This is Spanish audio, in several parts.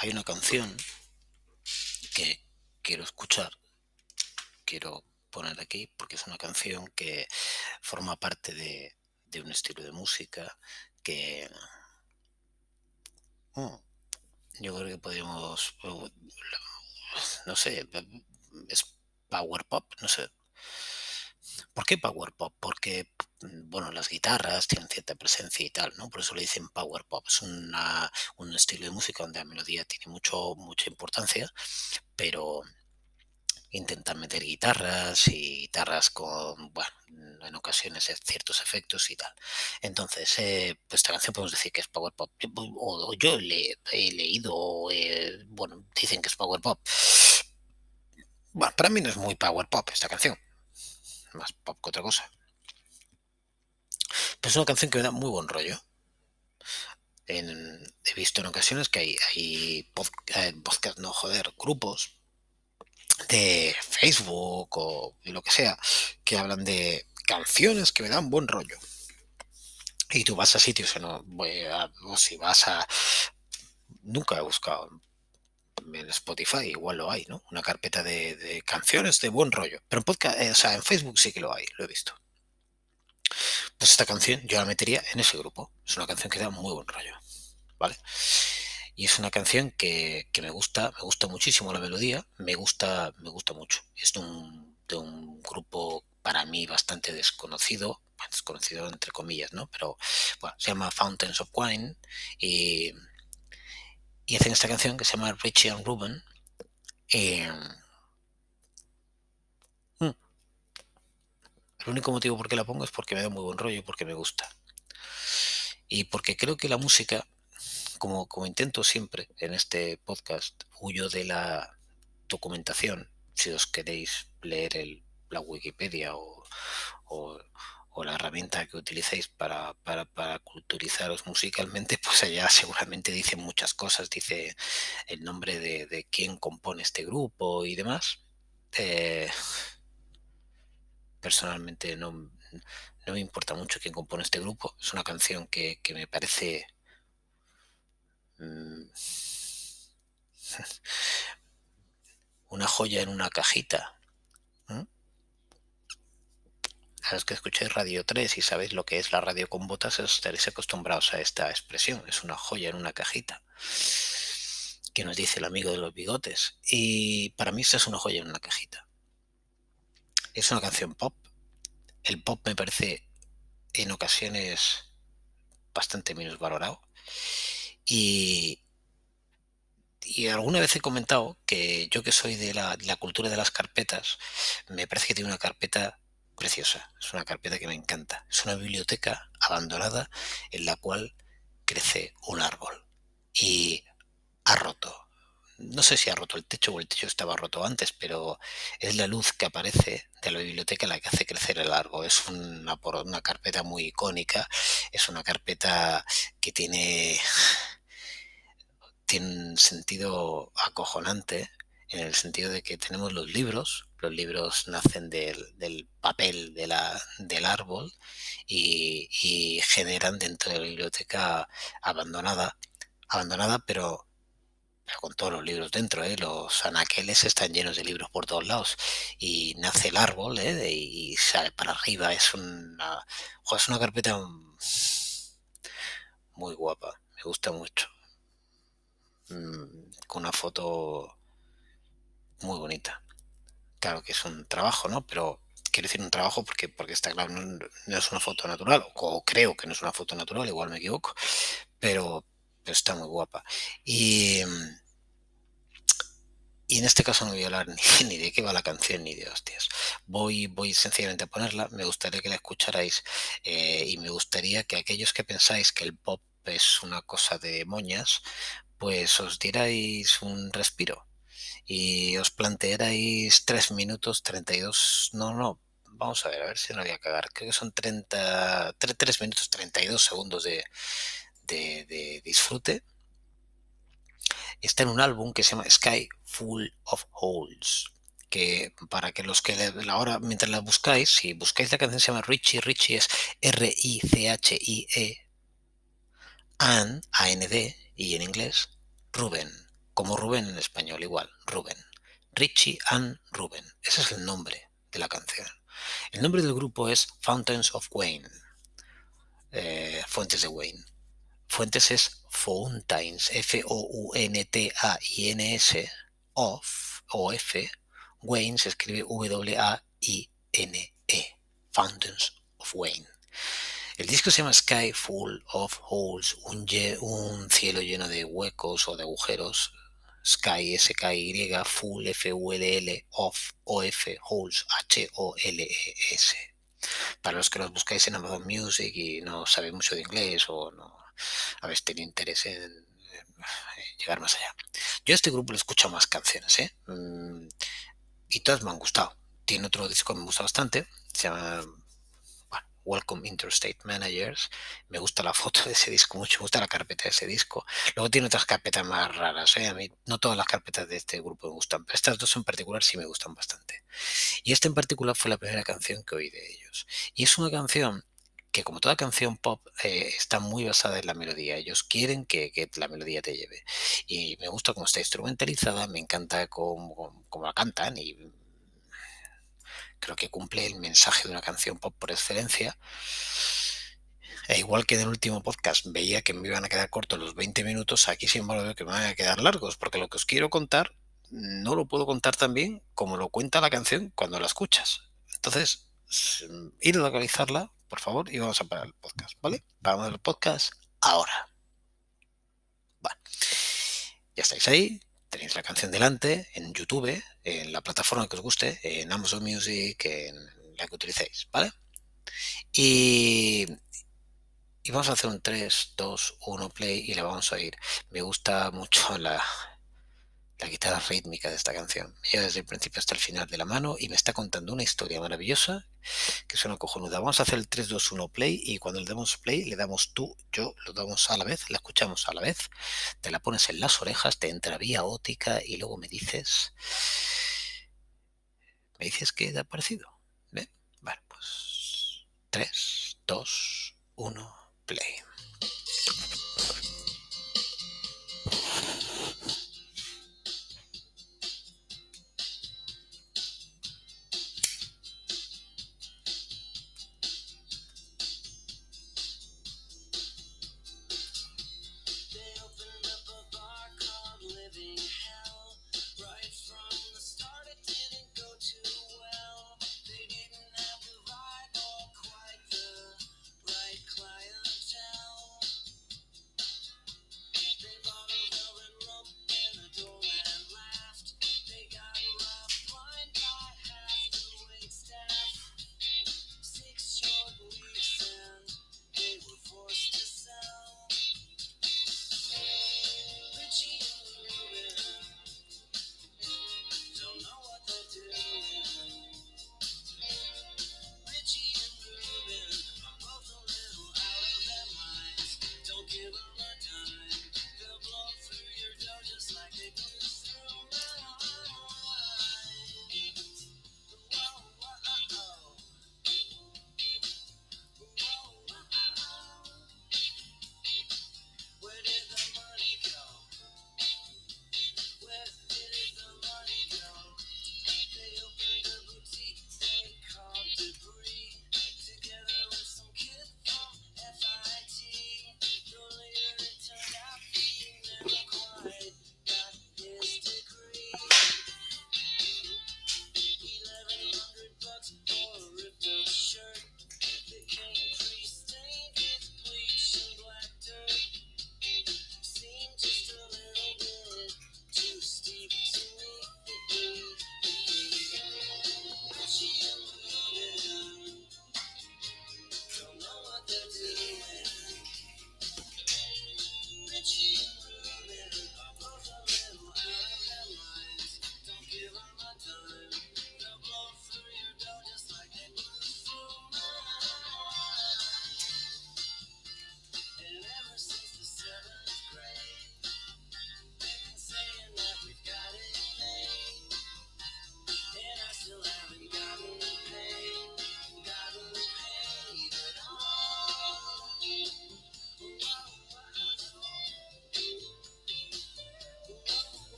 hay una canción que quiero escuchar, quiero poner aquí, porque es una canción que forma parte de, un estilo de música que mm, yo creo que podríamos, no sé, es power pop, no sé. ¿Por qué power pop? Porque, bueno, las guitarras tienen cierta presencia y tal, ¿no? Por eso le dicen power pop. Es una, un estilo de música donde la melodía tiene mucho, mucha importancia, pero intentan meter guitarras y guitarras con, bueno, en ocasiones ciertos efectos y tal. Entonces, eh, pues esta canción podemos decir que es power pop. O, yo he leído, eh, bueno, dicen que es power pop. Bueno, para mí no es muy power pop esta canción. Más pop que otra cosa. Pero es una canción que me da muy buen rollo. he visto en ocasiones que hay, hay eh, podcast, no joder, grupos de Facebook o lo que sea, que hablan de canciones que me dan buen rollo. Y tú vas a sitios que no o si vas a nunca he buscado en Spotify, igual lo hay, ¿no? Una carpeta de, canciones de buen rollo. Pero en podcast, eh, o sea, en Facebook sí que lo hay, lo he visto. Pues esta canción yo la metería en ese grupo. Es una canción que da muy buen rollo. ¿Vale? Y es una canción que, me gusta, me gusta muchísimo la melodía, me gusta, me gusta mucho. Es de un, de un grupo para mí bastante desconocido, desconocido entre comillas, ¿no? Pero bueno, se llama Fountains of Wine y, y hacen esta canción que se llama Richie and Ruben. Eh, mm, el único motivo por qué la pongo es porque me da muy buen rollo porque me gusta. Y porque creo que la música como, como intento siempre en este podcast, huyo de la documentación. Si os queréis leer el, la Wikipedia o, o, la herramienta que utilicéis para, para, para, culturizaros musicalmente, pues allá seguramente dice muchas cosas, dice el nombre de, de quién compone este grupo y demás. Eh, personalmente no, no, me importa mucho quién compone este grupo. Es una canción que, que me parece Mm. una joya en una cajita. A los que escucháis Radio 3 y sabéis lo que es la radio con botas, estaréis acostumbrados a esta expresión. Es una joya en una cajita. Que nos dice el amigo de los bigotes. Y para mí esta es una joya en una cajita. Es una canción pop. El pop me parece en ocasiones bastante menos valorado. Y, alguna vez he comentado que yo que soy de la, cultura de las carpetas, me parece que tiene una carpeta preciosa. Es una carpeta que me encanta. Es una biblioteca abandonada en la cual crece un árbol. Y ha roto. No sé si ha roto el techo o el techo estaba roto antes, pero es la luz que aparece de la biblioteca la que hace crecer el árbol. Es una, una carpeta muy icónica. Es una carpeta que tiene tiene un sentido acojonante en el sentido de que tenemos los libros, los libros nacen del, papel de la, del árbol y, generan dentro de la biblioteca abandonada, abandonada pero, con todos los libros dentro, ¿eh? los anaqueles están llenos de libros por todos lados y nace el árbol ¿eh? y sale para arriba, es una, es una carpeta muy guapa, me gusta mucho. Mm, con una foto muy bonita. Claro que es un trabajo, ¿no? Pero quiero decir un trabajo porque, porque está claro, no, es una foto natural, o creo que no es una foto natural, igual me equivoco, pero, está muy guapa. Y, y en este caso no voy a hablar ni, de qué va la canción ni de hostias. Voy, voy sencillamente a ponerla, me gustaría que la escucharais eh, y me gustaría que aquellos que pensáis que el pop es una cosa de moñas, pues os dierais un respiro y os plantearais 3 minutos 32, no, no, vamos a ver, a ver si no voy a cagar, creo que son 30, 3, minutos 32 segundos de, de, disfrute. Está en un álbum que se llama Sky Full of Holes que para que los que ahora mientras la buscáis, si buscáis la canción se llama Richie, Richie es R-I-C-H-I-E, and, A-N-D, y en inglés Ruben como Rubén en español, igual, Rubén. Richie and Rubén. Ese es el nombre de la canción. El nombre del grupo es Fountains of Wayne. Eh, Fuentes de Wayne. Fuentes es Fountains, F-O-U-N-T-A-I-N-S, of, o F. Wayne se escribe W-A-I-N-E. Fountains of Wayne. El disco se llama Sky Full of Holes, un, un cielo lleno de huecos o de agujeros. Sky, S-K-Y, Full, F-U-L-L, Off, O-F, Holes, H-O-L-E-S. Para los que los buscáis en Amazon Music y no sabéis mucho de inglés o no habéis tenido interés en, llegar más allá. Yo a este grupo le escucho más canciones, ¿eh? Mm, y todas me han gustado. Tiene otro disco que me gusta bastante, se llama Welcome Interstate Managers. Me gusta la foto de ese disco mucho, me gusta la carpeta de ese disco. Luego tiene otras carpetas más raras. ¿eh? A mí no todas las carpetas de este grupo me gustan, pero estas dos en particular sí me gustan bastante. Y esta en particular fue la primera canción que oí de ellos. Y es una canción que como toda canción pop eh, está muy basada en la melodía. Ellos quieren que, la melodía te lleve. Y me gusta cómo está instrumentalizada, me encanta cómo, cómo la cantan y creo que cumple el mensaje de una canción pop por excelencia. E igual que en el último podcast veía que me iban a quedar cortos los 20 minutos, aquí sin embargo veo que me van a quedar largos, porque lo que os quiero contar no lo puedo contar tan bien como lo cuenta la canción cuando la escuchas. Entonces, ir a localizarla, por favor, y vamos a parar el podcast, ¿vale? Vamos el podcast ahora. Vale. Ya estáis ahí, tenéis la canción delante en YouTube, en la plataforma que os guste, en Amazon Music, en la que utilicéis, ¿vale? Y, y vamos a hacer un 3, 2, 1 play y la vamos a ir. Me gusta mucho la, la guitarra rítmica de esta canción. Me desde el principio hasta el final de la mano y me está contando una historia maravillosa que suena cojonuda. Vamos a hacer el 3, 2, 1 play y cuando le damos play le damos tú, yo, lo damos a la vez, la escuchamos a la vez, te la pones en las orejas, te entra vía ótica y luego me dices, me dices que te ha parecido. ¿Ve? Vale, pues 3, 2, 1, play.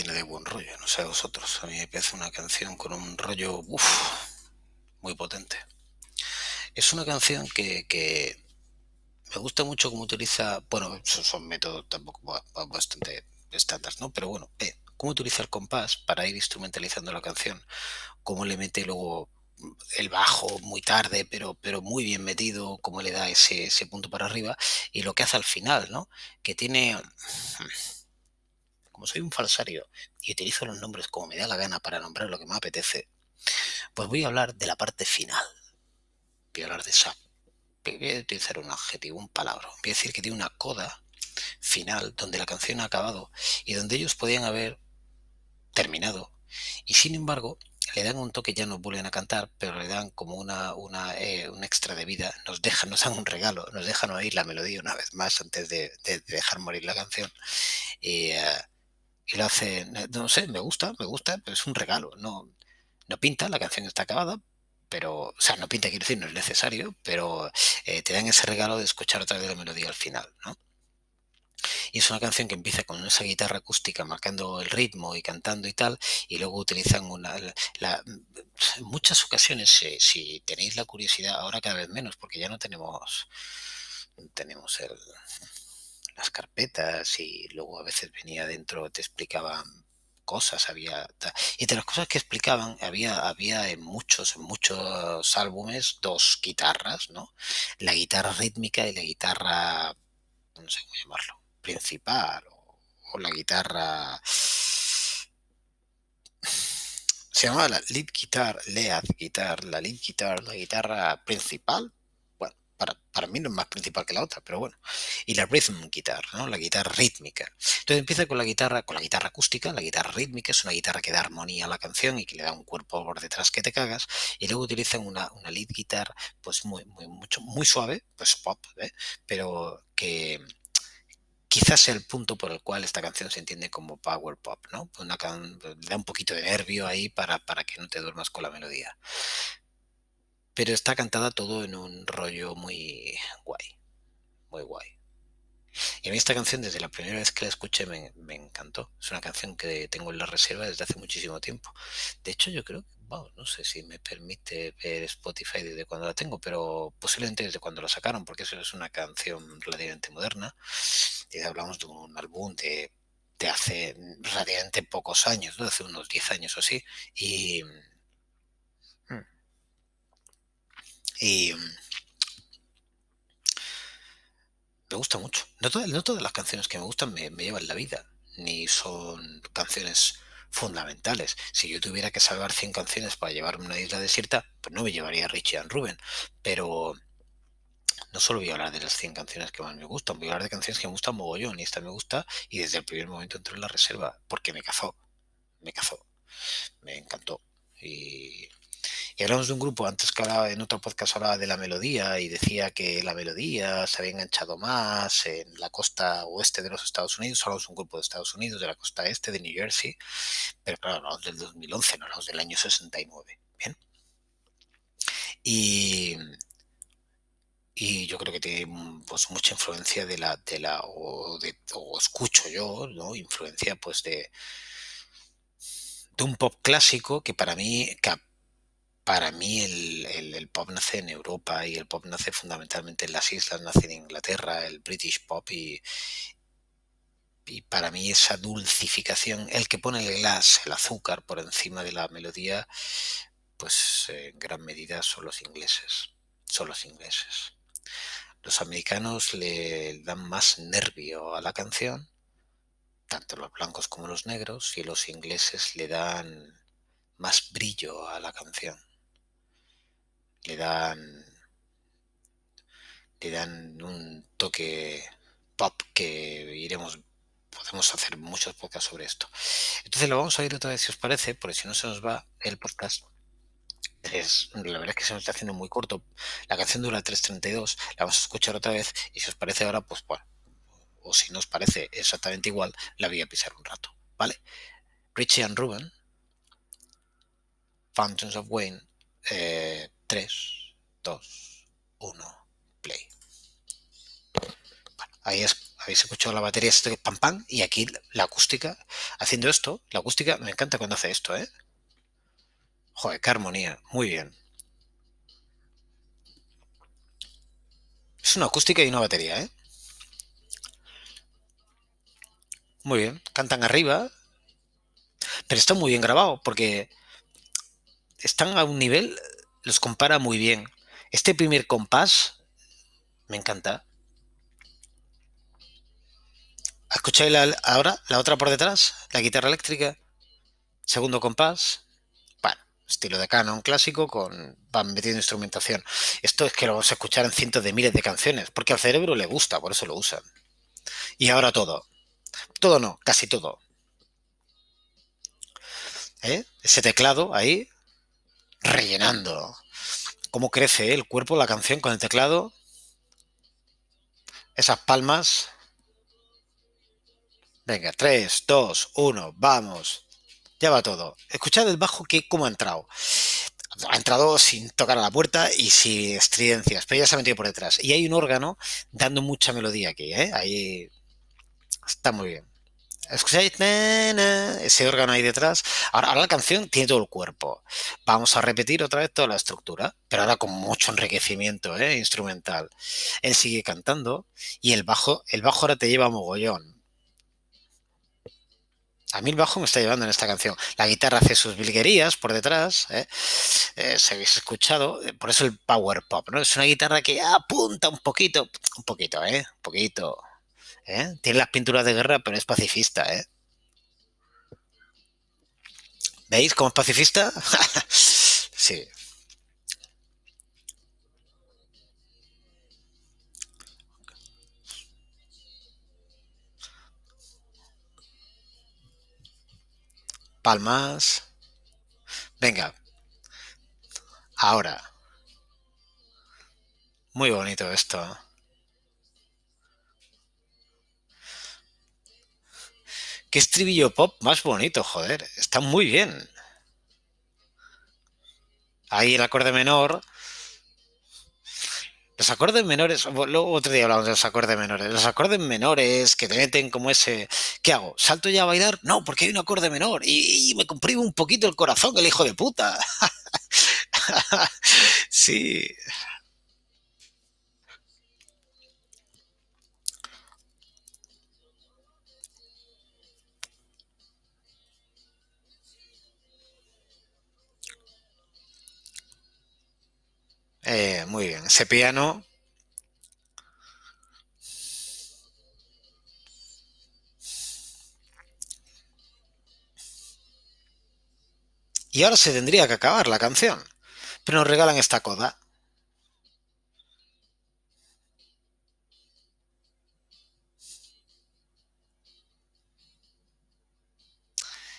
Llena de buen rollo, no sé a vosotros. A mí me parece una canción con un rollo muy potente. Es una canción que, me gusta mucho cómo utiliza, bueno, son métodos tampoco bastante estándar, ¿no? Pero bueno, eh, cómo utiliza el compás para ir instrumentalizando la canción, cómo le mete luego el bajo muy tarde, pero, pero muy bien metido, cómo le da ese, ese punto para arriba, y lo que hace al final, ¿no? Que tiene como soy un falsario y utilizo los nombres como me da la gana para nombrar lo que me apetece, pues voy a hablar de la parte final. Voy a hablar de esa. Voy a utilizar un adjetivo, un palabra. Voy a decir que tiene una coda final donde la canción ha acabado y donde ellos podían haber terminado. Y sin embargo, le dan un toque, ya no vuelven a cantar, pero le dan como una, una eh, un extra de vida, nos dejan, nos dan un regalo, nos dejan oír la melodía una vez más antes de, dejar morir la canción. Y, eh, y lo hace, no sé, me gusta, me gusta, pero es un regalo, no, no pinta, la canción está acabada, pero, o sea, no pinta, quiero decir, no es necesario, pero eh, te dan ese regalo de escuchar otra vez la melodía al final, ¿no? Y es una canción que empieza con esa guitarra acústica marcando el ritmo y cantando y tal, y luego utilizan una... La, muchas ocasiones, si tenéis la curiosidad, ahora cada vez menos, porque ya no tenemos, tenemos el, las carpetas y luego a veces venía dentro, te explicaban cosas, había y de las cosas que explicaban había había en muchos muchos álbumes dos guitarras, ¿no? La guitarra rítmica y la guitarra no sé cómo llamarlo, principal o, la guitarra se llamaba la lead guitar, lead guitar, la lead guitar, la guitarra principal, para, mí no es más principal que la otra, pero bueno. Y la rhythm guitar, ¿no? La guitarra rítmica. Entonces empieza con la guitarra, con la guitarra acústica, la guitarra rítmica, es una guitarra que da armonía a la canción y que le da un cuerpo por detrás que te cagas. Y luego utilizan una, una lead guitar, pues muy, muy, suave, pues pop, ¿eh? pero que quizás sea el punto por el cual esta canción se entiende como power pop, ¿no? Una le da un poquito de nervio ahí para, para que no te duermas con la melodía pero está cantada todo en un rollo muy guay, muy guay. Y a mí esta canción, desde la primera vez que la escuché, me, encantó. Es una canción que tengo en la reserva desde hace muchísimo tiempo. De hecho, yo creo que, no sé si me permite ver Spotify desde cuando la tengo, pero posiblemente desde cuando la sacaron, porque eso es una canción relativamente moderna. Y hablamos de un álbum de, hace relativamente pocos años, de hace unos 10 años o así. Y Y mm, me gusta mucho. No todas, las canciones que me gustan me, llevan la vida, ni son canciones fundamentales. Si yo tuviera que salvar 100 canciones para llevarme una isla desierta, pues no me llevaría a Richie and Ruben. Pero no solo voy a hablar de las 100 canciones que más me gustan, voy a hablar de canciones que me gustan mogollón y esta me gusta y desde el primer momento entró en la reserva porque me cazó, me cazó, me encantó. Y y hablamos de un grupo, antes que hablaba en otro podcast hablaba de la melodía y decía que la melodía se había enganchado más en la costa oeste de los Estados Unidos, hablamos de un grupo de Estados Unidos, de la costa este, de New Jersey, pero claro, hablamos del 2011, no hablamos del año 69. Bien. Y, y yo creo que tiene pues mucha influencia de la, de la, o, de, o escucho yo, ¿no? Influencia pues de, de un pop clásico que para mí para mí el, pop nace en Europa y el pop nace fundamentalmente en las islas, nace en Inglaterra, el British pop y, y para mí esa dulcificación, el que pone el glass, el azúcar por encima de la melodía, pues en gran medida son los ingleses, son los ingleses. Los americanos le dan más nervio a la canción, tanto los blancos como los negros, y los ingleses le dan más brillo a la canción le dan le dan un toque pop que iremos podemos hacer muchos podcasts sobre esto. Entonces lo vamos a oír otra vez si os parece porque si no se nos va el podcast. Es, la verdad es que se nos está haciendo muy corto. La canción dura 3.32 la vamos a escuchar otra vez y si os parece ahora pues bueno o si no os parece exactamente igual la voy a pisar un rato vale Richie and Ruben Fountains of Wayne eh, 3, 2, 1, play. Ahí es, habéis escuchado la batería este pam pam y aquí la acústica haciendo esto. La acústica me encanta cuando hace esto, ¿eh? Joder, qué armonía. Muy bien. Es una acústica y una batería, ¿eh? Muy bien. Cantan arriba. Pero está muy bien grabado porque están a un nivel, los compara muy bien. Este primer compás me encanta. ¿Escucháis ahora la otra por detrás? La guitarra eléctrica. Segundo compás. Bueno, estilo de canon clásico con van metiendo instrumentación. Esto es que lo vamos a escuchar en cientos de miles de canciones, porque al cerebro le gusta, por eso lo usan. Y ahora todo. Todo no, casi todo. ¿Eh? Ese teclado ahí, rellenando. Cómo crece el cuerpo, la canción con el teclado. Esas palmas. Venga, 3, 2, 1, vamos. Ya va todo. Escuchad el bajo que cómo ha entrado. Ha entrado sin tocar a la puerta y sin estridencias, pero ya se ha metido por detrás. Y hay un órgano dando mucha melodía aquí, ¿eh? Ahí está muy bien. ¿Escucháis? Ese órgano ahí detrás. Ahora, la canción tiene todo el cuerpo. Vamos a repetir otra vez toda la estructura, pero ahora con mucho enriquecimiento ¿eh? instrumental. Él sigue cantando y el bajo, el bajo ahora te lleva a mogollón. A mí el bajo me está llevando en esta canción. La guitarra hace sus bilguerías por detrás. ¿eh? Eh, habéis escuchado. Por eso el power pop, ¿no? Es una guitarra que apunta un poquito. Un poquito, ¿eh? Un poquito. ¿Eh? Tiene las pinturas de guerra, pero es pacifista, ¿eh? ¿Veis cómo es pacifista? sí. Palmas. Venga. Ahora. Muy bonito esto. Qué estribillo pop más bonito, joder. Está muy bien. Ahí el acorde menor. Los acordes menores, luego otro día hablamos de los acordes menores. Los acordes menores que te meten como ese. ¿Qué hago? ¿Salto ya a bailar? No, porque hay un acorde menor. Y, me comprime un poquito el corazón, el hijo de puta. sí. Eh, muy bien. Ese piano. Y ahora se tendría que acabar la canción. Pero nos regalan esta coda.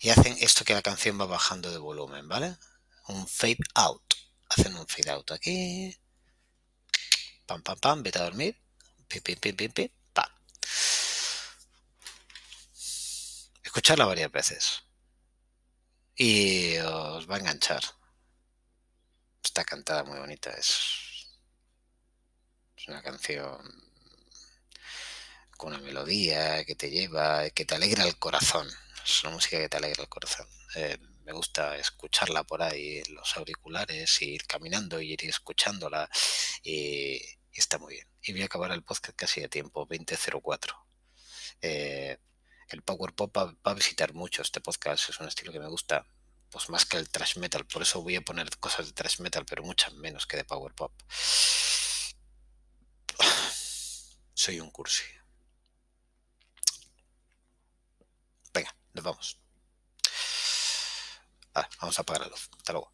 Y hacen esto que la canción va bajando de volumen, ¿vale? Un fade out hacen un fade out aquí. Pam, pam, pam, vete a dormir. Pim, pim, pim, pam. Escucharla varias veces. Y os va a enganchar. Está cantada muy bonita. Es, es una canción con una melodía que te lleva, que te alegra el corazón. Es una música que te alegra el corazón. Eh, me gusta escucharla por ahí los auriculares, ir caminando y ir escuchándola. Y, está muy bien. Y voy a acabar el podcast casi a tiempo, 20.04. Eh, el Power Pop va, a visitar mucho este podcast, es un estilo que me gusta, pues más que el Trash Metal, por eso voy a poner cosas de Trash Metal, pero muchas menos que de Power Pop. Soy un cursi. Venga, nos vamos. Ah, vamos a apagar la luz. Hasta luego.